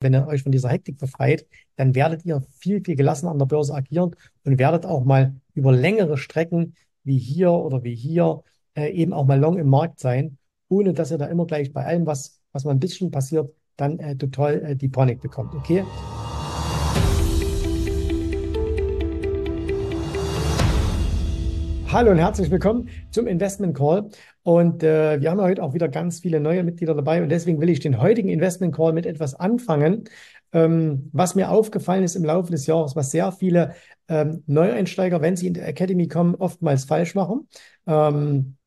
wenn ihr euch von dieser Hektik befreit, dann werdet ihr viel, viel gelassener an der Börse agieren und werdet auch mal über längere Strecken wie hier oder wie hier äh, eben auch mal long im Markt sein, ohne dass ihr da immer gleich bei allem, was, was mal ein bisschen passiert, dann äh, total äh, die Panik bekommt. Okay? Hallo und herzlich willkommen zum Investment Call. Und äh, wir haben heute auch wieder ganz viele neue Mitglieder dabei und deswegen will ich den heutigen Investment Call mit etwas anfangen, ähm, was mir aufgefallen ist im Laufe des Jahres, was sehr viele ähm, Neueinsteiger, wenn sie in die Academy kommen, oftmals falsch machen. Ähm,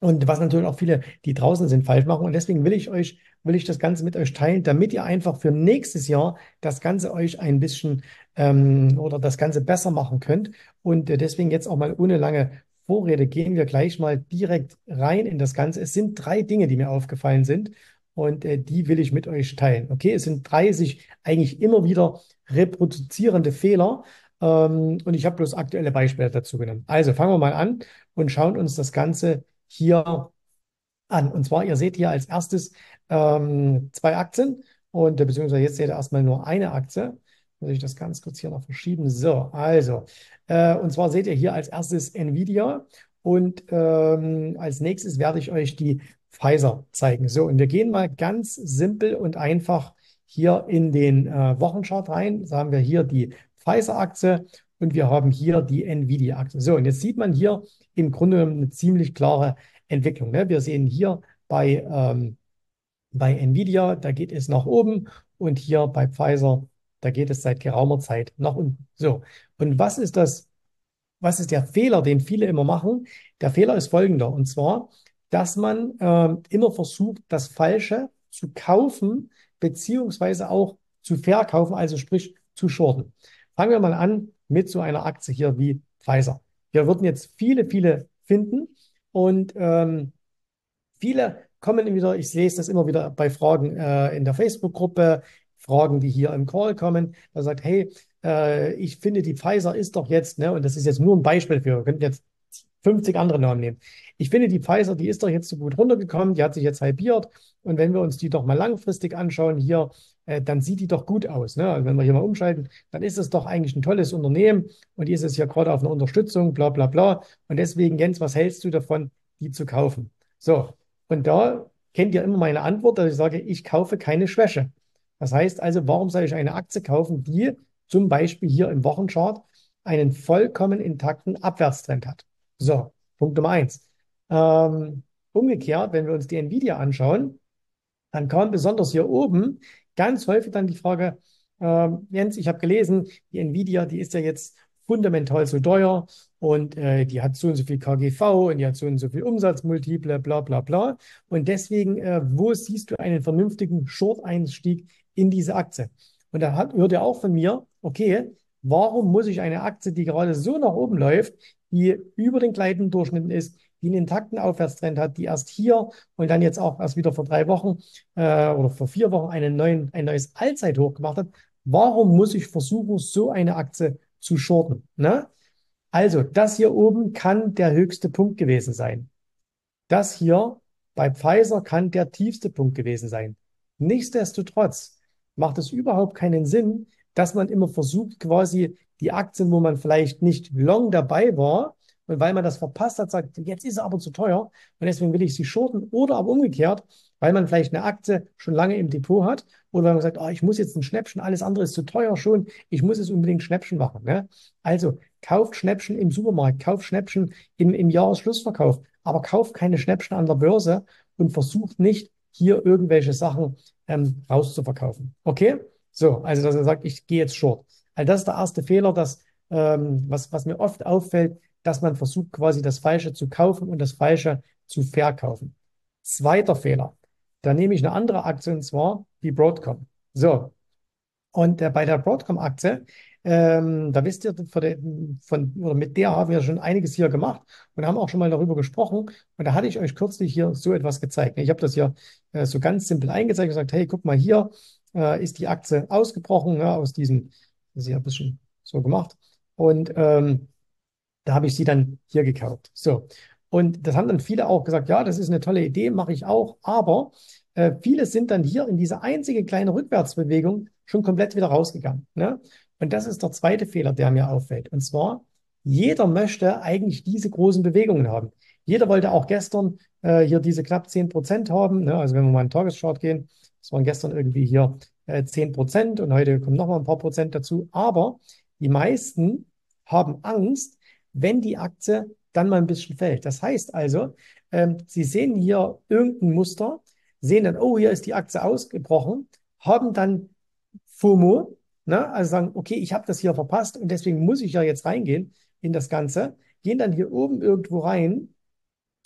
und was natürlich auch viele, die draußen sind, falsch machen. Und deswegen will ich euch, will ich das Ganze mit euch teilen, damit ihr einfach für nächstes Jahr das Ganze euch ein bisschen ähm, oder das Ganze besser machen könnt. Und äh, deswegen jetzt auch mal ohne lange Vorrede gehen wir gleich mal direkt rein in das Ganze. Es sind drei Dinge, die mir aufgefallen sind und äh, die will ich mit euch teilen. Okay, es sind drei sich eigentlich immer wieder reproduzierende Fehler ähm, und ich habe bloß aktuelle Beispiele dazu genommen. Also fangen wir mal an und schauen uns das Ganze hier an. Und zwar, ihr seht hier als erstes ähm, zwei Aktien und äh, beziehungsweise jetzt seht ihr erstmal nur eine Aktie. Muss ich das ganz kurz hier noch verschieben. So, also, äh, und zwar seht ihr hier als erstes Nvidia und ähm, als nächstes werde ich euch die Pfizer zeigen. So, und wir gehen mal ganz simpel und einfach hier in den äh, Wochenchart rein. Da haben wir hier die Pfizer-Aktie und wir haben hier die Nvidia-Aktie. So, und jetzt sieht man hier im Grunde eine ziemlich klare Entwicklung. Ne? Wir sehen hier bei, ähm, bei Nvidia, da geht es nach oben und hier bei Pfizer da geht es seit geraumer Zeit nach unten. So. Und was ist das? Was ist der Fehler, den viele immer machen? Der Fehler ist folgender. Und zwar, dass man äh, immer versucht, das Falsche zu kaufen, beziehungsweise auch zu verkaufen, also sprich zu shorten. Fangen wir mal an mit so einer Aktie hier wie Pfizer. Wir würden jetzt viele, viele finden und ähm, viele kommen wieder, ich lese das immer wieder bei Fragen äh, in der Facebook-Gruppe, Fragen, die hier im Call kommen. Da sagt, hey, äh, ich finde, die Pfizer ist doch jetzt, ne, und das ist jetzt nur ein Beispiel für, wir könnten jetzt 50 andere Namen nehmen. Ich finde, die Pfizer, die ist doch jetzt so gut runtergekommen, die hat sich jetzt halbiert. Und wenn wir uns die doch mal langfristig anschauen hier, äh, dann sieht die doch gut aus. Ne? Also wenn wir hier mal umschalten, dann ist es doch eigentlich ein tolles Unternehmen und die ist es hier gerade auf einer Unterstützung, bla bla bla. Und deswegen, Jens, was hältst du davon, die zu kaufen? So, und da kennt ihr immer meine Antwort, dass ich sage, ich kaufe keine Schwäche. Das heißt also, warum soll ich eine Aktie kaufen, die zum Beispiel hier im Wochenchart einen vollkommen intakten Abwärtstrend hat? So, Punkt Nummer eins. Ähm, umgekehrt, wenn wir uns die Nvidia anschauen, dann kam besonders hier oben ganz häufig dann die Frage, äh, Jens, ich habe gelesen, die Nvidia, die ist ja jetzt fundamental so teuer und äh, die hat so und so viel KGV und die hat so und so viel Umsatzmultiple, bla bla bla. Und deswegen, äh, wo siehst du einen vernünftigen Short-Einstieg in diese Aktie. Und da hört er auch von mir, okay, warum muss ich eine Aktie, die gerade so nach oben läuft, die über den gleitenden Durchschnitt ist, die einen intakten Aufwärtstrend hat, die erst hier und dann jetzt auch erst wieder vor drei Wochen äh, oder vor vier Wochen einen neuen, ein neues Allzeithoch gemacht hat, warum muss ich versuchen, so eine Aktie zu shorten? Ne? Also, das hier oben kann der höchste Punkt gewesen sein. Das hier bei Pfizer kann der tiefste Punkt gewesen sein. Nichtsdestotrotz macht es überhaupt keinen Sinn, dass man immer versucht, quasi die Aktien, wo man vielleicht nicht long dabei war, und weil man das verpasst hat, sagt, jetzt ist er aber zu teuer und deswegen will ich sie shorten. Oder aber umgekehrt, weil man vielleicht eine Aktie schon lange im Depot hat oder weil man sagt, oh, ich muss jetzt ein Schnäppchen, alles andere ist zu teuer schon, ich muss es unbedingt Schnäppchen machen. Ne? Also kauft Schnäppchen im Supermarkt, kauft Schnäppchen im, im Jahresschlussverkauf, aber kauft keine Schnäppchen an der Börse und versucht nicht, hier irgendwelche Sachen ähm, rauszuverkaufen. Okay? So, also dass er sagt, ich gehe jetzt short. Also das ist der erste Fehler, dass, ähm, was, was mir oft auffällt, dass man versucht, quasi das Falsche zu kaufen und das Falsche zu verkaufen. Zweiter Fehler. Da nehme ich eine andere Aktie und zwar die Broadcom. So. Und äh, bei der Broadcom-Aktie, ähm, da wisst ihr, von, der, von, oder mit der haben wir schon einiges hier gemacht und haben auch schon mal darüber gesprochen. Und da hatte ich euch kürzlich hier so etwas gezeigt. Ich habe das hier äh, so ganz simpel eingezeigt und gesagt, hey, guck mal, hier äh, ist die Aktie ausgebrochen ja, aus diesem, das ist ja ein bisschen so gemacht. Und ähm, da habe ich sie dann hier gekauft. So. Und das haben dann viele auch gesagt, ja, das ist eine tolle Idee, mache ich auch. Aber äh, viele sind dann hier in diese einzige kleine Rückwärtsbewegung schon komplett wieder rausgegangen. Ne? Und das ist der zweite Fehler, der mir auffällt. Und zwar, jeder möchte eigentlich diese großen Bewegungen haben. Jeder wollte auch gestern äh, hier diese knapp 10 Prozent haben. Ne? Also wenn wir mal in den Tageschart gehen, das waren gestern irgendwie hier äh, 10 Prozent und heute kommen noch mal ein paar Prozent dazu. Aber die meisten haben Angst, wenn die Aktie dann mal ein bisschen fällt. Das heißt also, ähm, Sie sehen hier irgendein Muster, sehen dann, oh, hier ist die Aktie ausgebrochen, haben dann FOMO, ne? also sagen, okay, ich habe das hier verpasst und deswegen muss ich ja jetzt reingehen in das Ganze, gehen dann hier oben irgendwo rein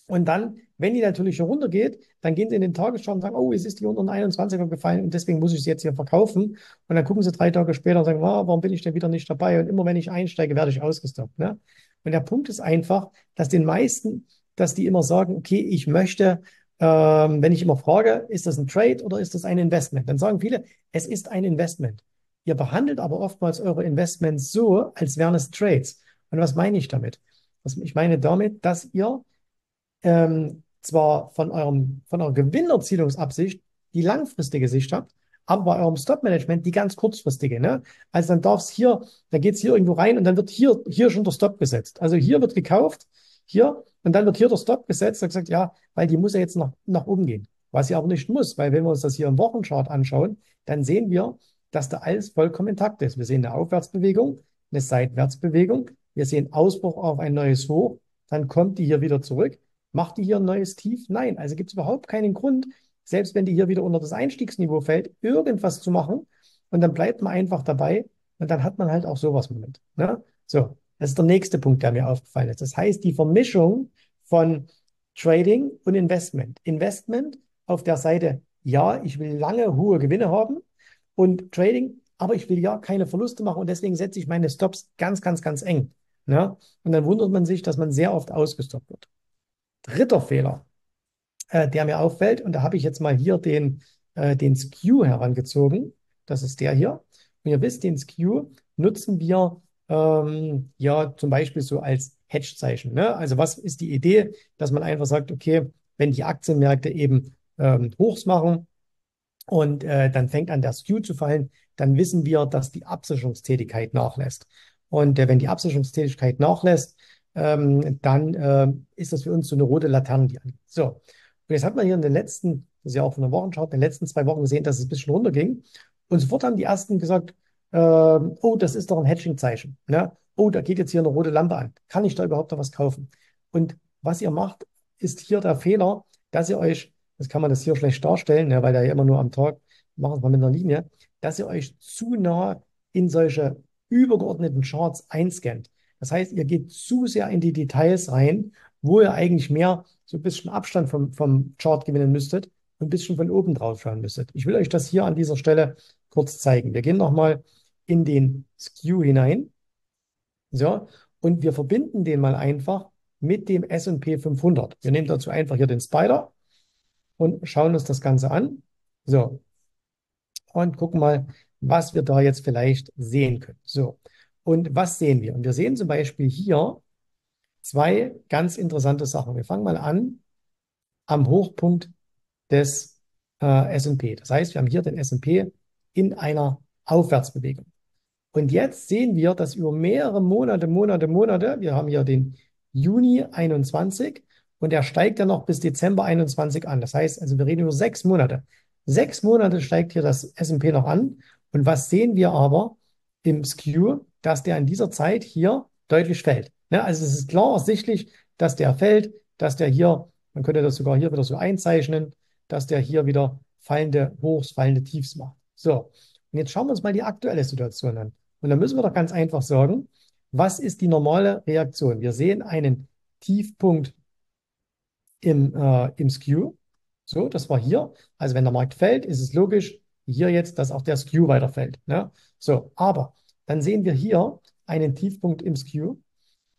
und dann, wenn die natürlich schon runtergeht, dann gehen sie in den Tagesschau und sagen, oh, es ist die unter den 21er gefallen und deswegen muss ich sie jetzt hier verkaufen. Und dann gucken sie drei Tage später und sagen, oh, warum bin ich denn wieder nicht dabei? Und immer wenn ich einsteige, werde ich ausgestoppt. Ne? Und der Punkt ist einfach, dass den meisten, dass die immer sagen, okay, ich möchte, ähm, wenn ich immer frage, ist das ein Trade oder ist das ein Investment? Dann sagen viele, es ist ein Investment. Ihr behandelt aber oftmals eure Investments so, als wären es Trades. Und was meine ich damit? Ich meine damit, dass ihr ähm, zwar von eurem, von eurer Gewinnerzielungsabsicht die langfristige Sicht habt, aber bei eurem Stop-Management die ganz kurzfristige. Ne? Also dann darf es hier, dann geht es hier irgendwo rein und dann wird hier, hier schon der Stop gesetzt. Also hier wird gekauft, hier, und dann wird hier der Stop gesetzt und gesagt, ja, weil die muss ja jetzt nach, nach oben gehen. Was sie aber nicht muss, weil wenn wir uns das hier im Wochenchart anschauen, dann sehen wir, dass da alles vollkommen intakt ist. Wir sehen eine Aufwärtsbewegung, eine Seitwärtsbewegung, wir sehen Ausbruch auf ein neues Hoch, dann kommt die hier wieder zurück. Macht die hier ein neues Tief? Nein, also gibt es überhaupt keinen Grund, selbst wenn die hier wieder unter das Einstiegsniveau fällt, irgendwas zu machen und dann bleibt man einfach dabei und dann hat man halt auch sowas Moment. Ne? So, das ist der nächste Punkt, der mir aufgefallen ist. Das heißt, die Vermischung von Trading und Investment. Investment auf der Seite, ja, ich will lange hohe Gewinne haben und Trading, aber ich will ja keine Verluste machen und deswegen setze ich meine Stops ganz, ganz, ganz eng. Ne? Und dann wundert man sich, dass man sehr oft ausgestoppt wird. Dritter Fehler, äh, der mir auffällt, und da habe ich jetzt mal hier den, äh, den Skew herangezogen. Das ist der hier. Und ihr wisst, den Skew nutzen wir ähm, ja zum Beispiel so als Hedge-Zeichen. Ne? Also was ist die Idee, dass man einfach sagt, okay, wenn die Aktienmärkte eben ähm, Hochs machen und äh, dann fängt an der Skew zu fallen, dann wissen wir, dass die Absicherungstätigkeit nachlässt. Und äh, wenn die Absicherungstätigkeit nachlässt, ähm, dann äh, ist das für uns so eine rote Laterne, die angeht. So, und jetzt hat man hier in den letzten, das ist ja auch von der Wochenschau, in den letzten zwei Wochen gesehen, dass es ein bisschen runterging. Und sofort haben die ersten gesagt, äh, oh, das ist doch ein Hedging-Zeichen. Ne? Oh, da geht jetzt hier eine rote Lampe an. Kann ich da überhaupt noch was kaufen? Und was ihr macht, ist hier der Fehler, dass ihr euch, das kann man das hier schlecht darstellen, ne, weil da ja immer nur am Tag, machen es mal mit einer Linie, dass ihr euch zu nah in solche übergeordneten Charts einscannt. Das heißt, ihr geht zu sehr in die Details rein, wo ihr eigentlich mehr so ein bisschen Abstand vom, vom Chart gewinnen müsstet und ein bisschen von oben drauf schauen müsstet. Ich will euch das hier an dieser Stelle kurz zeigen. Wir gehen nochmal in den Skew hinein. So, und wir verbinden den mal einfach mit dem S&P 500. Wir nehmen dazu einfach hier den Spider und schauen uns das Ganze an. So, und gucken mal, was wir da jetzt vielleicht sehen können. So, und was sehen wir? Und wir sehen zum Beispiel hier zwei ganz interessante Sachen. Wir fangen mal an am Hochpunkt des äh, S&P. Das heißt, wir haben hier den S&P in einer Aufwärtsbewegung. Und jetzt sehen wir, dass über mehrere Monate, Monate, Monate, wir haben hier den Juni 21 und der steigt ja noch bis Dezember 21 an. Das heißt, also wir reden über sechs Monate. Sechs Monate steigt hier das S&P noch an. Und was sehen wir aber im Skew? dass der in dieser Zeit hier deutlich fällt. Ne? Also es ist klar ersichtlich, dass der fällt, dass der hier, man könnte das sogar hier wieder so einzeichnen, dass der hier wieder fallende Hochs, fallende Tiefs macht. So, und jetzt schauen wir uns mal die aktuelle Situation an. Und da müssen wir doch ganz einfach sagen, was ist die normale Reaktion? Wir sehen einen Tiefpunkt im, äh, im Skew. So, das war hier. Also wenn der Markt fällt, ist es logisch, hier jetzt, dass auch der Skew weiterfällt. Ne? So, aber dann sehen wir hier einen Tiefpunkt im Skew.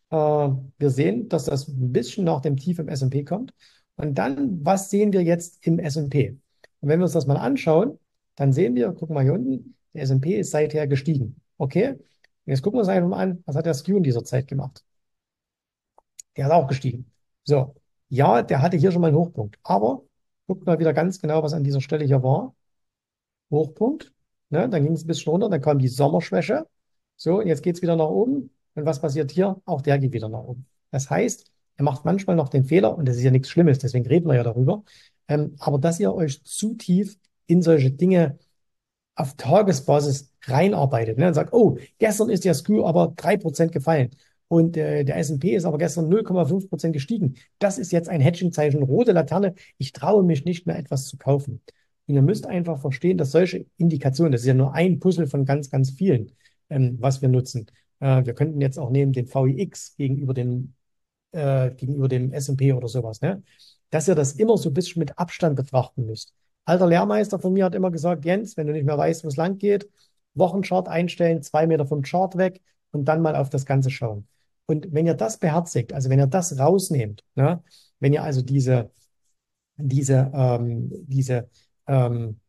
Äh, wir sehen, dass das ein bisschen nach dem Tief im S&P kommt. Und dann, was sehen wir jetzt im S&P? Und wenn wir uns das mal anschauen, dann sehen wir, gucken wir hier unten, der S&P ist seither gestiegen. Okay? Und jetzt gucken wir uns einfach mal an, was hat der Skew in dieser Zeit gemacht? Der ist auch gestiegen. So, ja, der hatte hier schon mal einen Hochpunkt. Aber guckt mal wieder ganz genau, was an dieser Stelle hier war. Hochpunkt. ne? Dann ging es ein bisschen runter, dann kam die Sommerschwäche. So, und jetzt geht es wieder nach oben. Und was passiert hier? Auch der geht wieder nach oben. Das heißt, er macht manchmal noch den Fehler, und das ist ja nichts Schlimmes, deswegen reden wir ja darüber, ähm, aber dass ihr euch zu tief in solche Dinge auf Tagesbasis reinarbeitet ne, und sagt, oh, gestern ist der SKU aber 3% gefallen und äh, der S&P ist aber gestern 0,5% gestiegen. Das ist jetzt ein Hedging-Zeichen, rote Laterne. Ich traue mich nicht mehr etwas zu kaufen. Und ihr müsst einfach verstehen, dass solche Indikationen, das ist ja nur ein Puzzle von ganz, ganz vielen, ähm, was wir nutzen. Äh, wir könnten jetzt auch nehmen den VIX gegenüber dem, äh, gegenüber dem S&P oder sowas, ne? dass ihr das immer so ein bisschen mit Abstand betrachten müsst. Alter Lehrmeister von mir hat immer gesagt, Jens, wenn du nicht mehr weißt, wo es lang geht, Wochenchart einstellen, zwei Meter vom Chart weg und dann mal auf das Ganze schauen. Und wenn ihr das beherzigt, also wenn ihr das rausnehmt, ne, wenn ihr also diese, diese, ähm, diese, ähm,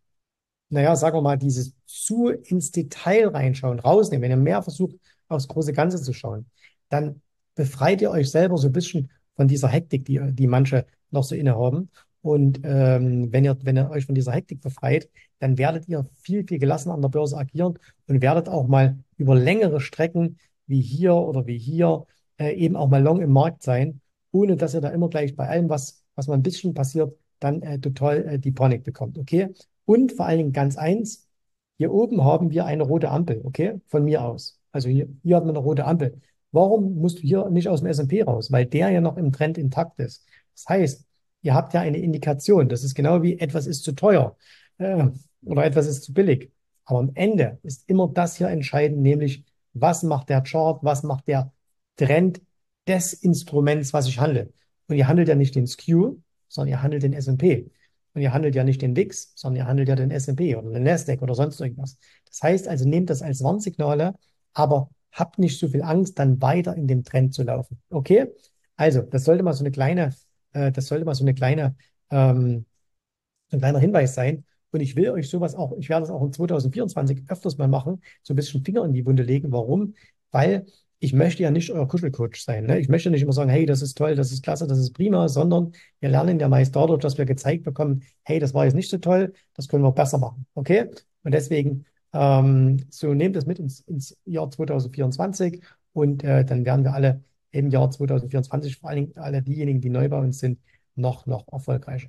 naja, sagen wir mal, dieses zu ins Detail reinschauen, rausnehmen, wenn ihr mehr versucht, aufs große Ganze zu schauen, dann befreit ihr euch selber so ein bisschen von dieser Hektik, die, die manche noch so innehaben. Und ähm, wenn ihr, wenn ihr euch von dieser Hektik befreit, dann werdet ihr viel, viel gelassener an der Börse agieren und werdet auch mal über längere Strecken wie hier oder wie hier äh, eben auch mal long im Markt sein, ohne dass ihr da immer gleich bei allem, was, was mal ein bisschen passiert, dann äh, total äh, die Panik bekommt. Okay? Und vor allen Dingen ganz eins, hier oben haben wir eine rote Ampel, okay? Von mir aus. Also hier, hier hat man eine rote Ampel. Warum musst du hier nicht aus dem S&P raus? Weil der ja noch im Trend intakt ist. Das heißt, ihr habt ja eine Indikation. Das ist genau wie etwas ist zu teuer äh, oder etwas ist zu billig. Aber am Ende ist immer das hier entscheidend, nämlich was macht der Chart, was macht der Trend des Instruments, was ich handle. Und ihr handelt ja nicht den Skew, sondern ihr handelt den S&P. Und ihr handelt ja nicht den VIX, sondern ihr handelt ja den S&P oder den Nasdaq oder sonst irgendwas. Das heißt also, nehmt das als Warnsignale, aber habt nicht so viel Angst, dann weiter in dem Trend zu laufen. Okay? Also, das sollte mal so eine kleine, äh, das sollte mal so eine kleine, ähm, ein kleiner Hinweis sein. Und ich will euch sowas auch, ich werde das auch in 2024 öfters mal machen, so ein bisschen Finger in die Wunde legen. Warum? Weil ich möchte ja nicht euer Kuschelcoach sein. Ne? Ich möchte nicht immer sagen, hey, das ist toll, das ist klasse, das ist prima, sondern wir lernen ja meist dadurch, dass wir gezeigt bekommen, hey, das war jetzt nicht so toll, das können wir besser machen. Okay? Und deswegen, ähm, so nehmt das mit ins, ins Jahr 2024 und äh, dann werden wir alle im Jahr 2024, vor allen Dingen alle diejenigen, die neu bei uns sind, noch, noch erfolgreicher.